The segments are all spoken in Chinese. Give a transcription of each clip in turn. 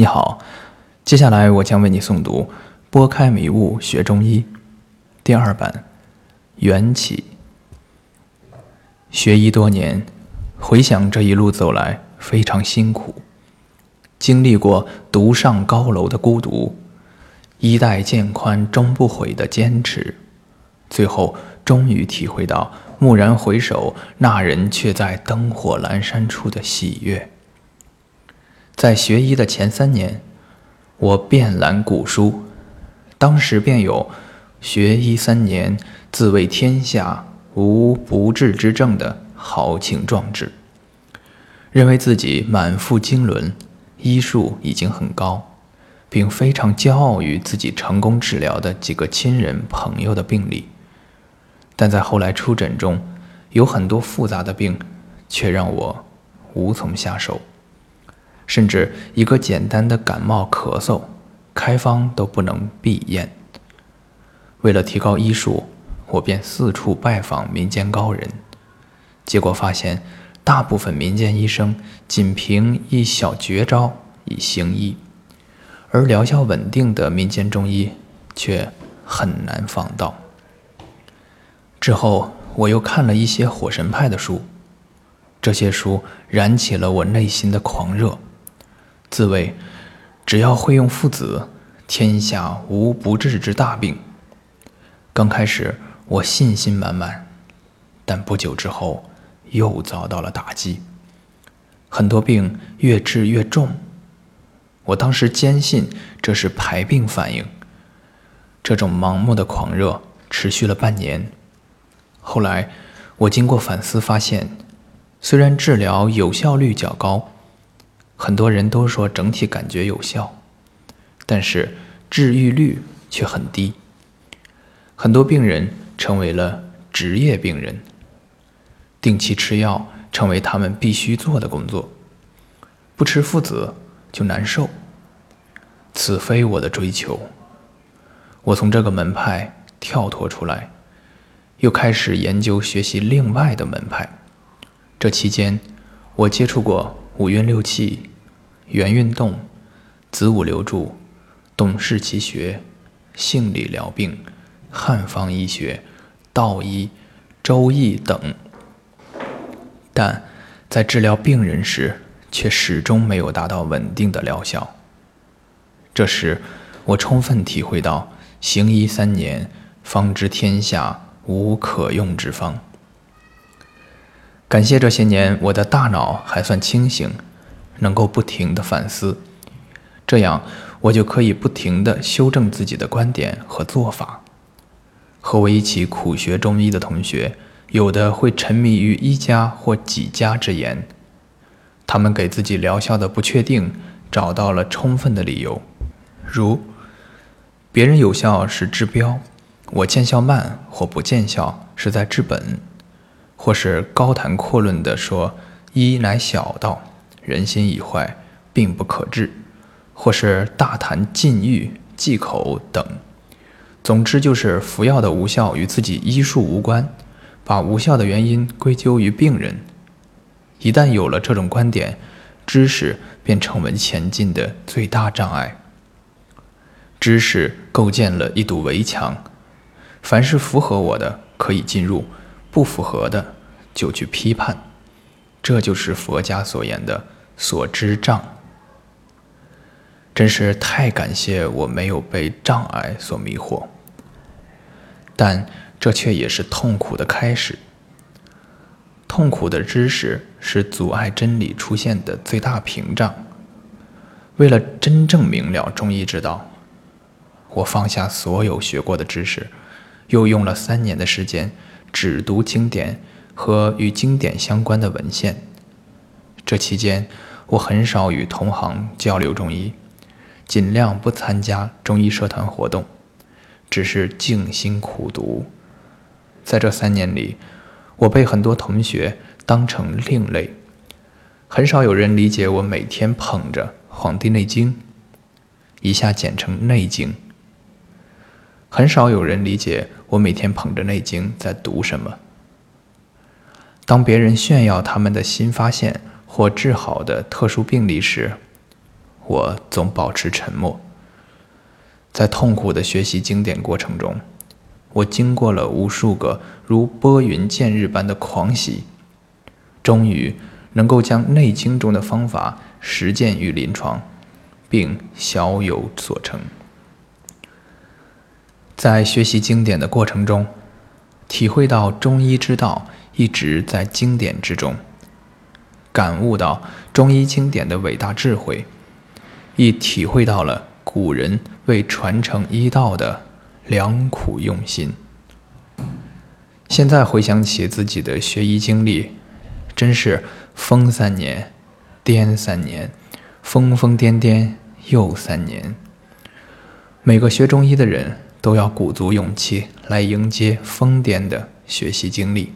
你好，接下来我将为你诵读《拨开迷雾学中医》第二版缘起。学医多年，回想这一路走来，非常辛苦，经历过独上高楼的孤独，衣带渐宽终不悔的坚持，最后终于体会到蓦然回首，那人却在灯火阑珊处的喜悦。在学医的前三年，我遍览古书，当时便有“学医三年，自为天下无不治之症”的豪情壮志，认为自己满腹经纶，医术已经很高，并非常骄傲于自己成功治疗的几个亲人朋友的病例。但在后来出诊中，有很多复杂的病，却让我无从下手。甚至一个简单的感冒咳嗽，开方都不能避验。为了提高医术，我便四处拜访民间高人，结果发现，大部分民间医生仅凭一小绝招以行医，而疗效稳定的民间中医却很难访到。之后，我又看了一些火神派的书，这些书燃起了我内心的狂热。自谓只要会用附子，天下无不治之大病。刚开始我信心满满，但不久之后又遭到了打击，很多病越治越重。我当时坚信这是排病反应。这种盲目的狂热持续了半年，后来我经过反思发现，虽然治疗有效率较高。很多人都说整体感觉有效，但是治愈率却很低。很多病人成为了职业病人，定期吃药成为他们必须做的工作，不吃附子就难受。此非我的追求。我从这个门派跳脱出来，又开始研究学习另外的门派。这期间，我接触过五运六气。元运动、子午流注、董氏奇学、性理疗病、汉方医学、道医、周易等，但在治疗病人时，却始终没有达到稳定的疗效。这时，我充分体会到“行医三年，方知天下无可用之方”。感谢这些年，我的大脑还算清醒。能够不停的反思，这样我就可以不停的修正自己的观点和做法。和我一起苦学中医的同学，有的会沉迷于一家或几家之言，他们给自己疗效的不确定找到了充分的理由，如别人有效是治标，我见效慢或不见效是在治本，或是高谈阔论的说医乃小道。人心已坏，病不可治，或是大谈禁欲、忌口等。总之，就是服药的无效与自己医术无关，把无效的原因归咎于病人。一旦有了这种观点，知识便成为前进的最大障碍。知识构建了一堵围墙，凡是符合我的可以进入，不符合的就去批判。这就是佛家所言的所知障。真是太感谢我没有被障碍所迷惑，但这却也是痛苦的开始。痛苦的知识是阻碍真理出现的最大屏障。为了真正明了中医之道，我放下所有学过的知识，又用了三年的时间只读经典。和与经典相关的文献。这期间，我很少与同行交流中医，尽量不参加中医社团活动，只是静心苦读。在这三年里，我被很多同学当成另类，很少有人理解我每天捧着《黄帝内经》，以下简称《内经》。很少有人理解我每天捧着《内经》在读什么。当别人炫耀他们的新发现或治好的特殊病例时，我总保持沉默。在痛苦的学习经典过程中，我经过了无数个如拨云见日般的狂喜，终于能够将《内经》中的方法实践于临床，并小有所成。在学习经典的过程中，体会到中医之道一直在经典之中，感悟到中医经典的伟大智慧，亦体会到了古人为传承医道的。良苦用心。现在回想起自己的学医经历，真是疯三年，癫三年，疯疯癫癫又三年。每个学中医的人都要鼓足勇气来迎接疯癫的学习经历。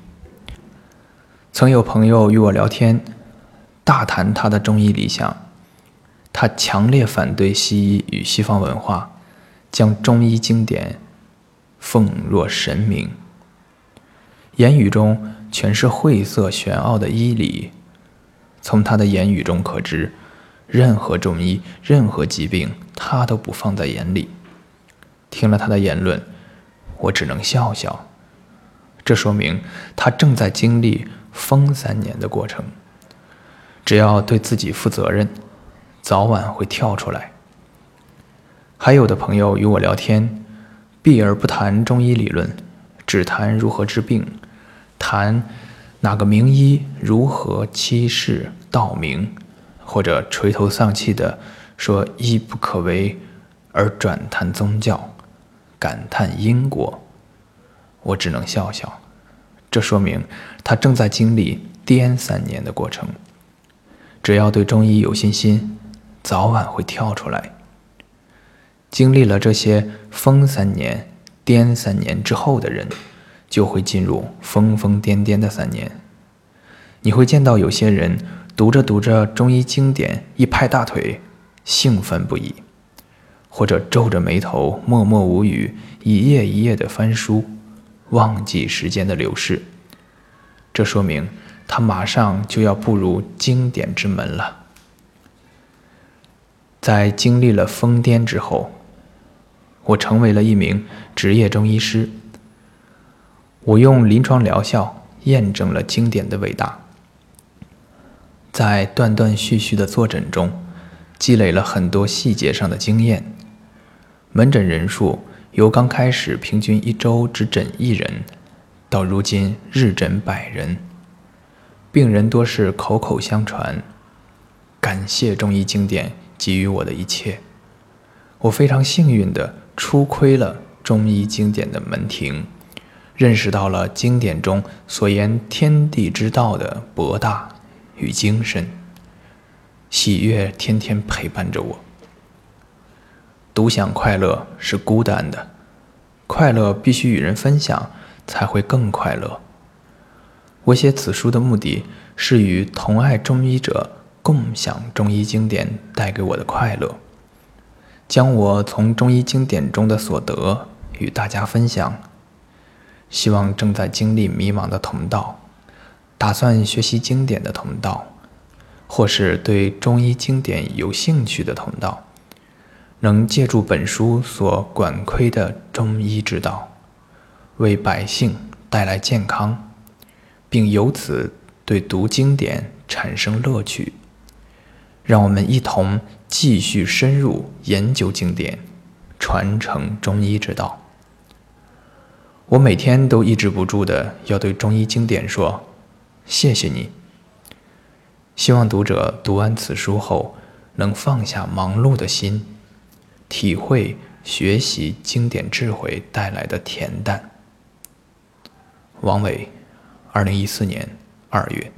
曾有朋友与我聊天，大谈他的中医理想，他强烈反对西医与西方文化，将中医经典。奉若神明，言语中全是晦涩玄奥的医理。从他的言语中可知，任何中医、任何疾病，他都不放在眼里。听了他的言论，我只能笑笑。这说明他正在经历疯三年的过程。只要对自己负责任，早晚会跳出来。还有的朋友与我聊天。避而不谈中医理论，只谈如何治病，谈哪个名医如何欺世盗名，或者垂头丧气的说医不可为，而转谈宗教，感叹因果。我只能笑笑，这说明他正在经历颠三年的过程。只要对中医有信心，早晚会跳出来。经历了这些疯三年、癫三年之后的人，就会进入疯疯癫癫的三年。你会见到有些人读着读着中医经典，一拍大腿，兴奋不已；或者皱着眉头，默默无语，一页一页的翻书，忘记时间的流逝。这说明他马上就要步入经典之门了。在经历了疯癫之后。我成为了一名职业中医师。我用临床疗效验证了经典的伟大。在断断续续的坐诊中，积累了很多细节上的经验。门诊人数由刚开始平均一周只诊一人，到如今日诊百人。病人多是口口相传，感谢中医经典给予我的一切。我非常幸运的。初窥了中医经典的门庭，认识到了经典中所言天地之道的博大与精深。喜悦天天陪伴着我。独享快乐是孤单的，快乐必须与人分享才会更快乐。我写此书的目的是与同爱中医者共享中医经典带给我的快乐。将我从中医经典中的所得与大家分享，希望正在经历迷茫的同道，打算学习经典的同道，或是对中医经典有兴趣的同道，能借助本书所管窥的中医之道，为百姓带来健康，并由此对读经典产生乐趣。让我们一同继续深入研究经典，传承中医之道。我每天都抑制不住的要对中医经典说：“谢谢你。”希望读者读完此书后，能放下忙碌的心，体会学习经典智慧带来的恬淡。王伟，二零一四年二月。